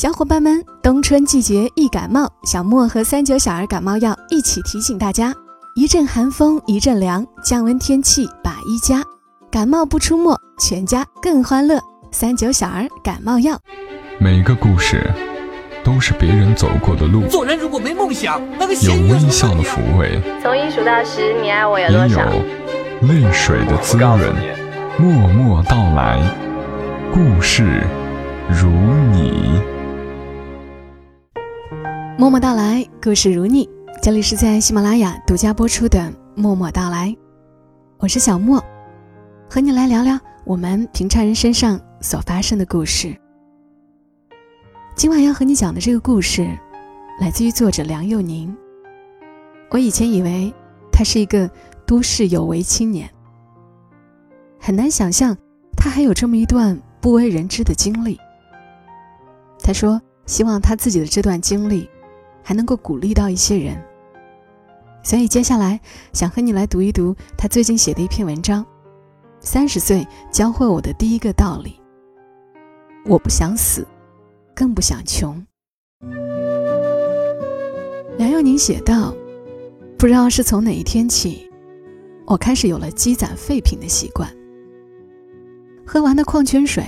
小伙伴们，冬春季节易感冒，小莫和三九小儿感冒药一起提醒大家：一阵寒风一阵凉，降温天气把衣加，感冒不出没，全家更欢乐。三九小儿感冒药。每个故事都是别人走过的路，做人如果没梦想，那个有微笑的抚慰，从一数到十，你爱我有也有？泪水的滋润。默默到来，故事如你。默默到来，故事如你。这里是在喜马拉雅独家播出的《默默到来》，我是小莫，和你来聊聊我们平常人身上所发生的故事。今晚要和你讲的这个故事，来自于作者梁又宁。我以前以为他是一个都市有为青年，很难想象他还有这么一段不为人知的经历。他说，希望他自己的这段经历。还能够鼓励到一些人，所以接下来想和你来读一读他最近写的一篇文章。三十岁教会我的第一个道理：我不想死，更不想穷。梁又宁写道：“不知道是从哪一天起，我开始有了积攒废品的习惯。喝完的矿泉水、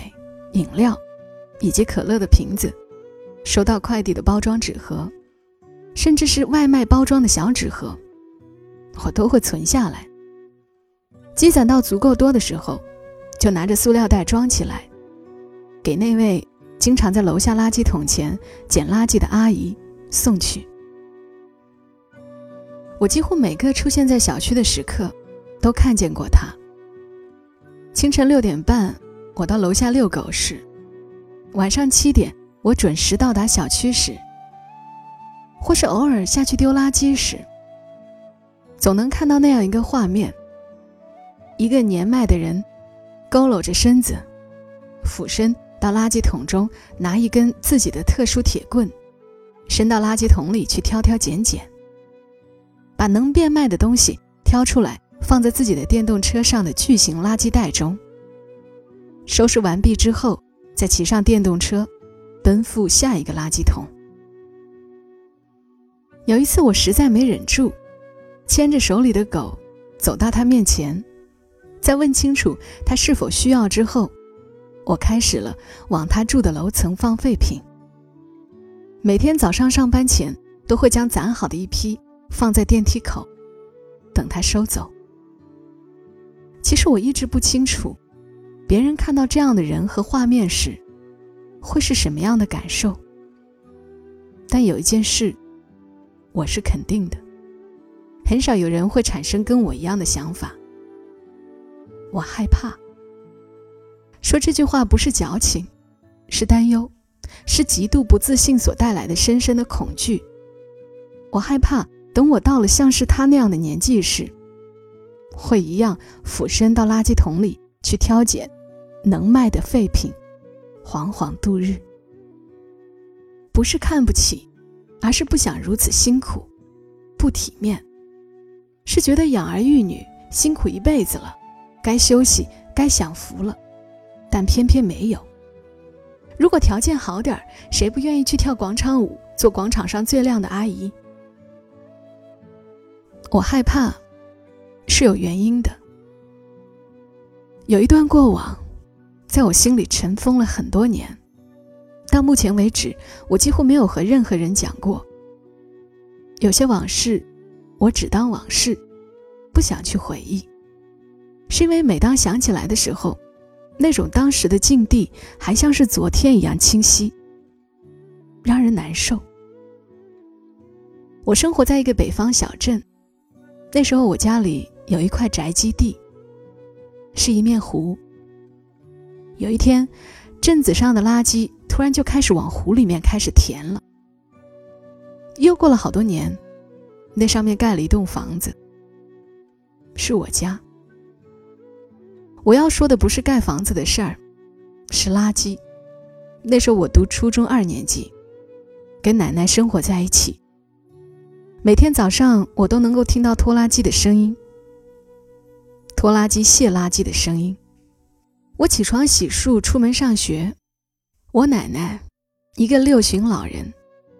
饮料，以及可乐的瓶子，收到快递的包装纸盒。”甚至是外卖包装的小纸盒，我都会存下来。积攒到足够多的时候，就拿着塑料袋装起来，给那位经常在楼下垃圾桶前捡垃圾的阿姨送去。我几乎每个出现在小区的时刻，都看见过她。清晨六点半，我到楼下遛狗时；晚上七点，我准时到达小区时。或是偶尔下去丢垃圾时，总能看到那样一个画面：一个年迈的人，佝偻着身子，俯身到垃圾桶中拿一根自己的特殊铁棍，伸到垃圾桶里去挑挑拣拣，把能变卖的东西挑出来，放在自己的电动车上的巨型垃圾袋中。收拾完毕之后，再骑上电动车，奔赴下一个垃圾桶。有一次，我实在没忍住，牵着手里的狗，走到他面前，在问清楚他是否需要之后，我开始了往他住的楼层放废品。每天早上上班前，都会将攒好的一批放在电梯口，等他收走。其实我一直不清楚，别人看到这样的人和画面时，会是什么样的感受。但有一件事。我是肯定的，很少有人会产生跟我一样的想法。我害怕。说这句话不是矫情，是担忧，是极度不自信所带来的深深的恐惧。我害怕，等我到了像是他那样的年纪时，会一样俯身到垃圾桶里去挑拣能卖的废品，惶惶度日。不是看不起。而是不想如此辛苦，不体面，是觉得养儿育女辛苦一辈子了，该休息，该享福了，但偏偏没有。如果条件好点儿，谁不愿意去跳广场舞，做广场上最靓的阿姨？我害怕，是有原因的。有一段过往，在我心里尘封了很多年。到目前为止，我几乎没有和任何人讲过。有些往事，我只当往事，不想去回忆，是因为每当想起来的时候，那种当时的境地还像是昨天一样清晰，让人难受。我生活在一个北方小镇，那时候我家里有一块宅基地，是一面湖。有一天，镇子上的垃圾。突然就开始往湖里面开始填了。又过了好多年，那上面盖了一栋房子，是我家。我要说的不是盖房子的事儿，是垃圾。那时候我读初中二年级，跟奶奶生活在一起。每天早上我都能够听到拖拉机的声音，拖拉机卸垃圾的声音。我起床洗漱，出门上学。我奶奶一个六旬老人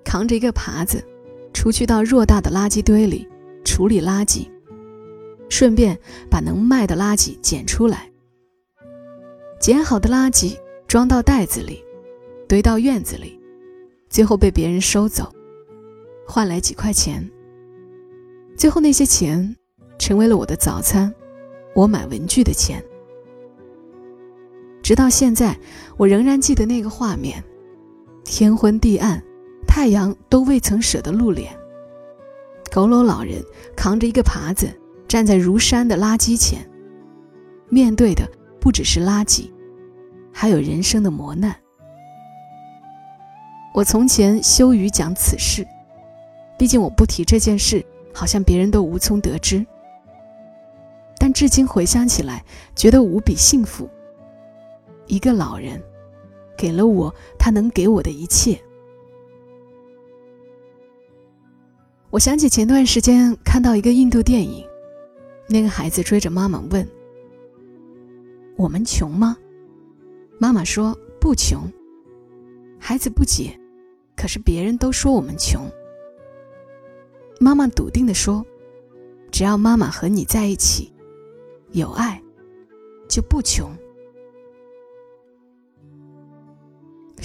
扛着一个耙子，出去到偌大的垃圾堆里处理垃圾，顺便把能卖的垃圾捡出来。捡好的垃圾装到袋子里，堆到院子里，最后被别人收走，换来几块钱。最后那些钱，成为了我的早餐，我买文具的钱。直到现在，我仍然记得那个画面：天昏地暗，太阳都未曾舍得露脸。佝偻老人扛着一个耙子，站在如山的垃圾前，面对的不只是垃圾，还有人生的磨难。我从前羞于讲此事，毕竟我不提这件事，好像别人都无从得知。但至今回想起来，觉得无比幸福。一个老人，给了我他能给我的一切。我想起前段时间看到一个印度电影，那个孩子追着妈妈问：“我们穷吗？”妈妈说：“不穷。”孩子不解：“可是别人都说我们穷。”妈妈笃定的说：“只要妈妈和你在一起，有爱，就不穷。”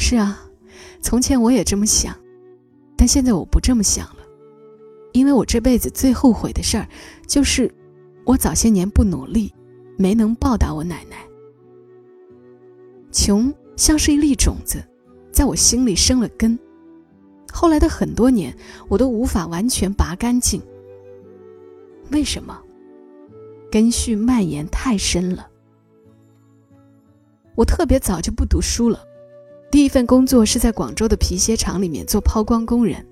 是啊，从前我也这么想，但现在我不这么想了，因为我这辈子最后悔的事儿，就是我早些年不努力，没能报答我奶奶。穷像是一粒种子，在我心里生了根，后来的很多年，我都无法完全拔干净。为什么？根须蔓延太深了。我特别早就不读书了。第一份工作是在广州的皮鞋厂里面做抛光工人。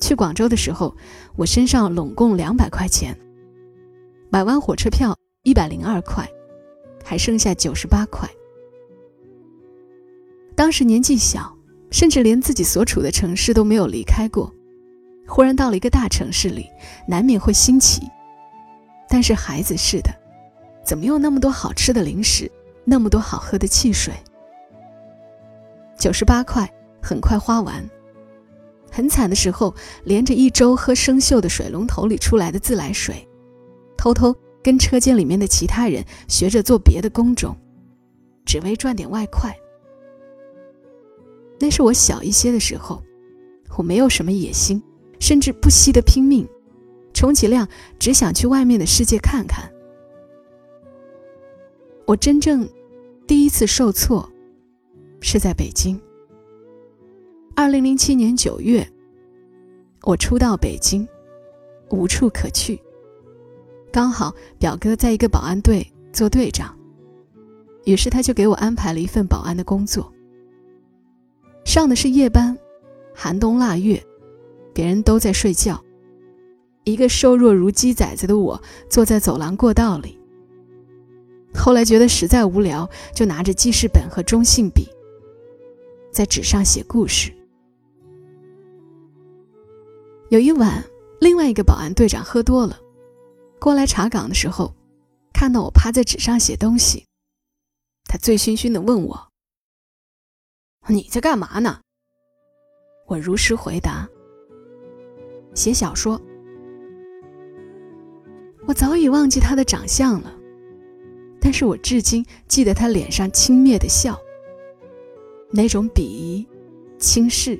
去广州的时候，我身上拢共两百块钱，买完火车票一百零二块，还剩下九十八块。当时年纪小，甚至连自己所处的城市都没有离开过，忽然到了一个大城市里，难免会新奇。但是孩子似的，怎么有那么多好吃的零食，那么多好喝的汽水？九十八块很快花完，很惨的时候，连着一周喝生锈的水龙头里出来的自来水，偷偷跟车间里面的其他人学着做别的工种，只为赚点外快。那是我小一些的时候，我没有什么野心，甚至不惜的拼命，充其量只想去外面的世界看看。我真正第一次受挫。是在北京。二零零七年九月，我初到北京，无处可去。刚好表哥在一个保安队做队长，于是他就给我安排了一份保安的工作。上的是夜班，寒冬腊月，别人都在睡觉，一个瘦弱如鸡崽子的我坐在走廊过道里。后来觉得实在无聊，就拿着记事本和中性笔。在纸上写故事。有一晚，另外一个保安队长喝多了，过来查岗的时候，看到我趴在纸上写东西，他醉醺醺的问我：“你在干嘛呢？”我如实回答：“写小说。”我早已忘记他的长相了，但是我至今记得他脸上轻蔑的笑。那种鄙夷、轻视、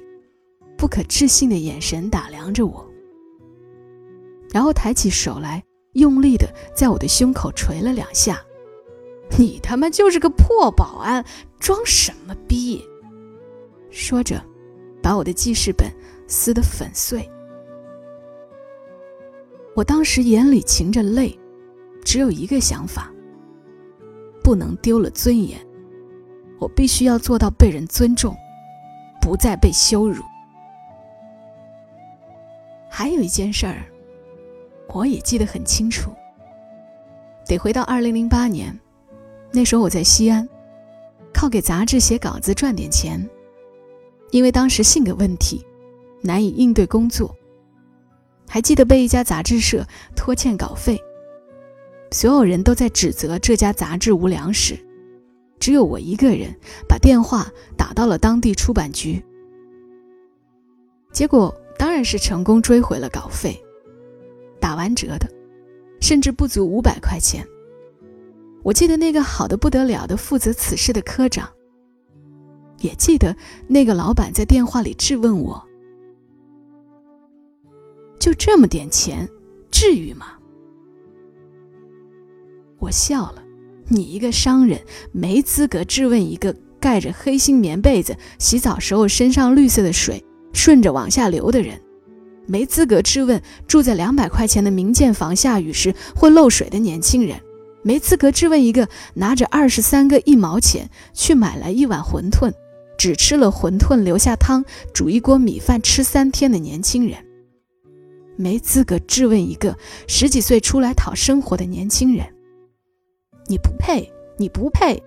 不可置信的眼神打量着我，然后抬起手来，用力的在我的胸口捶了两下。你他妈就是个破保安，装什么逼？说着，把我的记事本撕得粉碎。我当时眼里噙着泪，只有一个想法：不能丢了尊严。我必须要做到被人尊重，不再被羞辱。还有一件事儿，我也记得很清楚。得回到二零零八年，那时候我在西安，靠给杂志写稿子赚点钱。因为当时性格问题，难以应对工作。还记得被一家杂志社拖欠稿费，所有人都在指责这家杂志无良时。只有我一个人把电话打到了当地出版局。结果当然是成功追回了稿费，打完折的，甚至不足五百块钱。我记得那个好的不得了的负责此事的科长，也记得那个老板在电话里质问我：“就这么点钱，至于吗？”我笑了，你一个商人没资格质问一个盖着黑心棉被子、洗澡时候身上绿色的水顺着往下流的人，没资格质问住在两百块钱的民建房下雨时会漏水的年轻人，没资格质问一个拿着二十三个一毛钱去买来一碗馄饨，只吃了馄饨留下汤煮一锅米饭吃三天的年轻人，没资格质问一个十几岁出来讨生活的年轻人。你不配，你不配，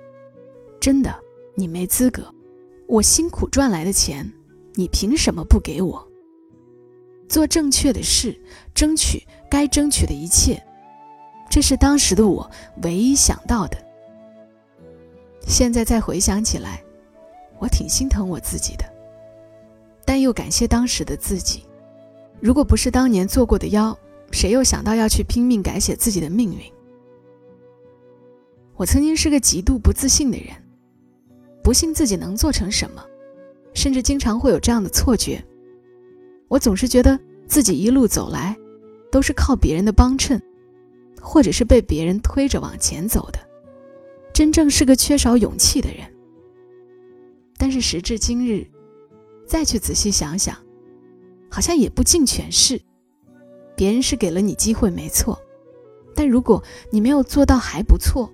真的，你没资格。我辛苦赚来的钱，你凭什么不给我？做正确的事，争取该争取的一切，这是当时的我唯一想到的。现在再回想起来，我挺心疼我自己的，但又感谢当时的自己。如果不是当年做过的妖，谁又想到要去拼命改写自己的命运？我曾经是个极度不自信的人，不信自己能做成什么，甚至经常会有这样的错觉：我总是觉得自己一路走来，都是靠别人的帮衬，或者是被别人推着往前走的，真正是个缺少勇气的人。但是时至今日，再去仔细想想，好像也不尽全是。别人是给了你机会，没错，但如果你没有做到还不错。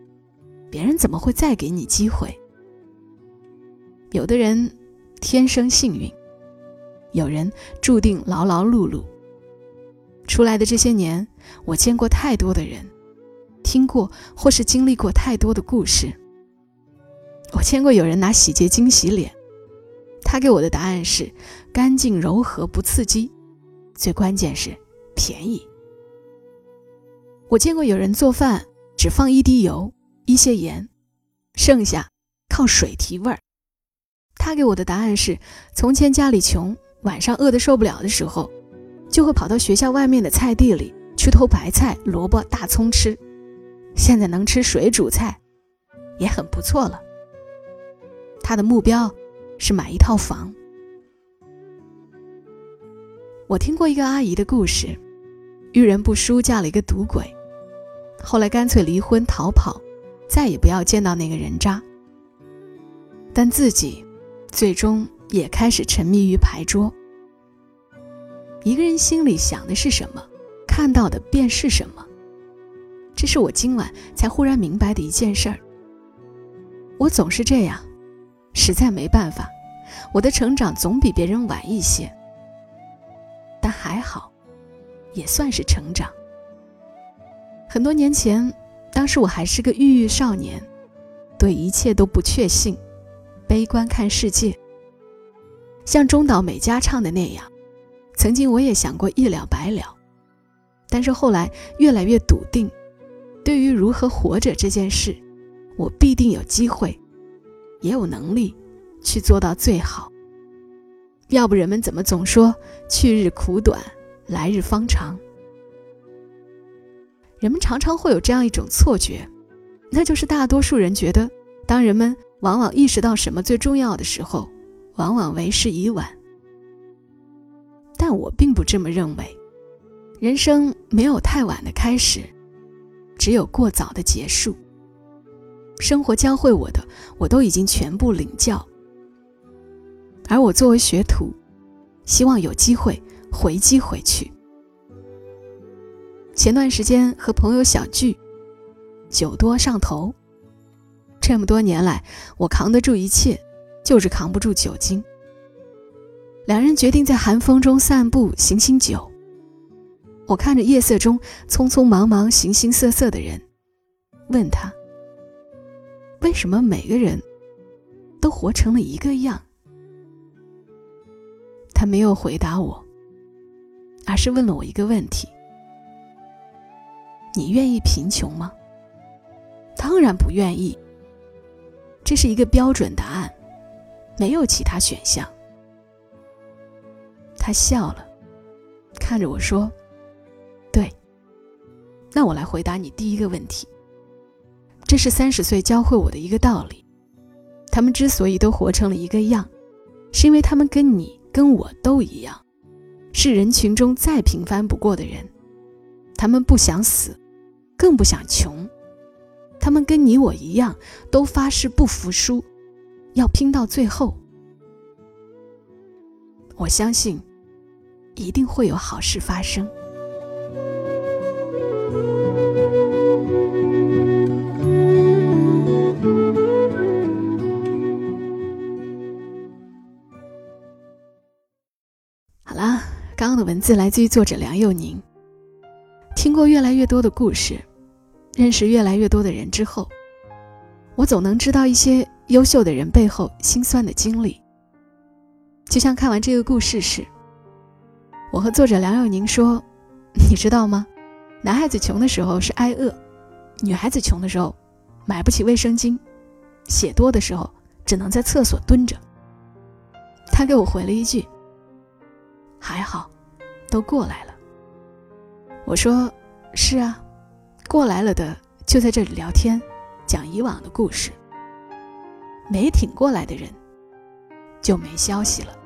别人怎么会再给你机会？有的人天生幸运，有人注定劳劳碌碌。出来的这些年，我见过太多的人，听过或是经历过太多的故事。我见过有人拿洗洁精洗脸，他给我的答案是干净柔和不刺激，最关键是便宜。我见过有人做饭只放一滴油。一些盐，剩下靠水提味儿。他给我的答案是：从前家里穷，晚上饿得受不了的时候，就会跑到学校外面的菜地里去偷白菜、萝卜、大葱吃。现在能吃水煮菜，也很不错了。他的目标是买一套房。我听过一个阿姨的故事，遇人不淑，嫁了一个赌鬼，后来干脆离婚逃跑。再也不要见到那个人渣。但自己，最终也开始沉迷于牌桌。一个人心里想的是什么，看到的便是什么。这是我今晚才忽然明白的一件事儿。我总是这样，实在没办法。我的成长总比别人晚一些，但还好，也算是成长。很多年前。当时我还是个郁郁少年，对一切都不确信，悲观看世界。像中岛美嘉唱的那样，曾经我也想过一了百了，但是后来越来越笃定，对于如何活着这件事，我必定有机会，也有能力去做到最好。要不人们怎么总说去日苦短，来日方长？人们常常会有这样一种错觉，那就是大多数人觉得，当人们往往意识到什么最重要的时候，往往为时已晚。但我并不这么认为，人生没有太晚的开始，只有过早的结束。生活教会我的，我都已经全部领教，而我作为学徒，希望有机会回击回去。前段时间和朋友小聚，酒多上头。这么多年来，我扛得住一切，就是扛不住酒精。两人决定在寒风中散步，醒醒酒。我看着夜色中匆匆忙忙、形形色色的人，问他：为什么每个人都活成了一个样？他没有回答我，而是问了我一个问题。你愿意贫穷吗？当然不愿意。这是一个标准答案，没有其他选项。他笑了，看着我说：“对。”那我来回答你第一个问题。这是三十岁教会我的一个道理：他们之所以都活成了一个样，是因为他们跟你跟我都一样，是人群中再平凡不过的人。他们不想死，更不想穷。他们跟你我一样，都发誓不服输，要拼到最后。我相信，一定会有好事发生。好啦，刚刚的文字来自于作者梁佑宁。听过越来越多的故事。认识越来越多的人之后，我总能知道一些优秀的人背后心酸的经历。就像看完这个故事时，我和作者梁友宁说：“你知道吗？男孩子穷的时候是挨饿，女孩子穷的时候买不起卫生巾，血多的时候只能在厕所蹲着。”他给我回了一句：“还好，都过来了。”我说：“是啊。”过来了的就在这里聊天，讲以往的故事。没挺过来的人，就没消息了，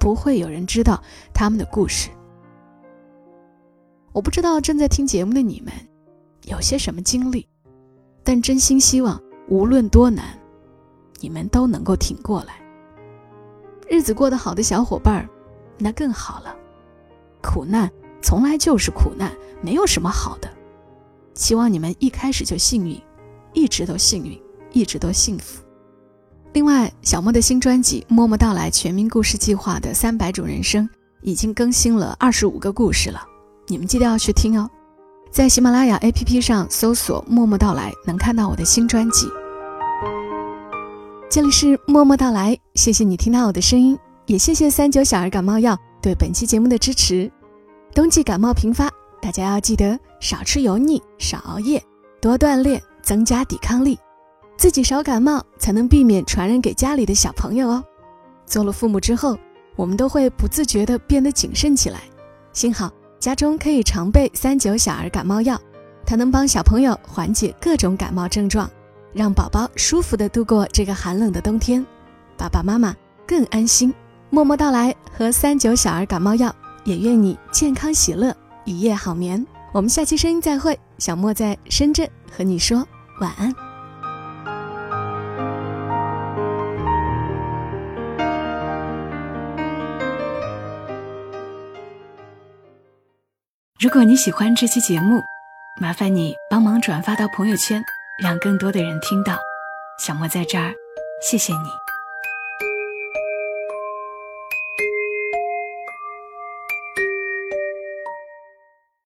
不会有人知道他们的故事。我不知道正在听节目的你们有些什么经历，但真心希望无论多难，你们都能够挺过来。日子过得好的小伙伴儿，那更好了。苦难从来就是苦难，没有什么好的。希望你们一开始就幸运，一直都幸运，一直都幸福。另外，小莫的新专辑《默默到来全民故事计划》的三百种人生已经更新了二十五个故事了，你们记得要去听哦。在喜马拉雅 APP 上搜索“默默到来”，能看到我的新专辑。这里是默默到来，谢谢你听到我的声音，也谢谢三九小儿感冒药对本期节目的支持。冬季感冒频发。大家要记得少吃油腻，少熬夜，多锻炼，增加抵抗力，自己少感冒，才能避免传染给家里的小朋友哦。做了父母之后，我们都会不自觉地变得谨慎起来。幸好家中可以常备三九小儿感冒药，它能帮小朋友缓解各种感冒症状，让宝宝舒服地度过这个寒冷的冬天，爸爸妈妈更安心。默默到来和三九小儿感冒药，也愿你健康喜乐。一夜好眠，我们下期声音再会。小莫在深圳和你说晚安。如果你喜欢这期节目，麻烦你帮忙转发到朋友圈，让更多的人听到。小莫在这儿，谢谢你。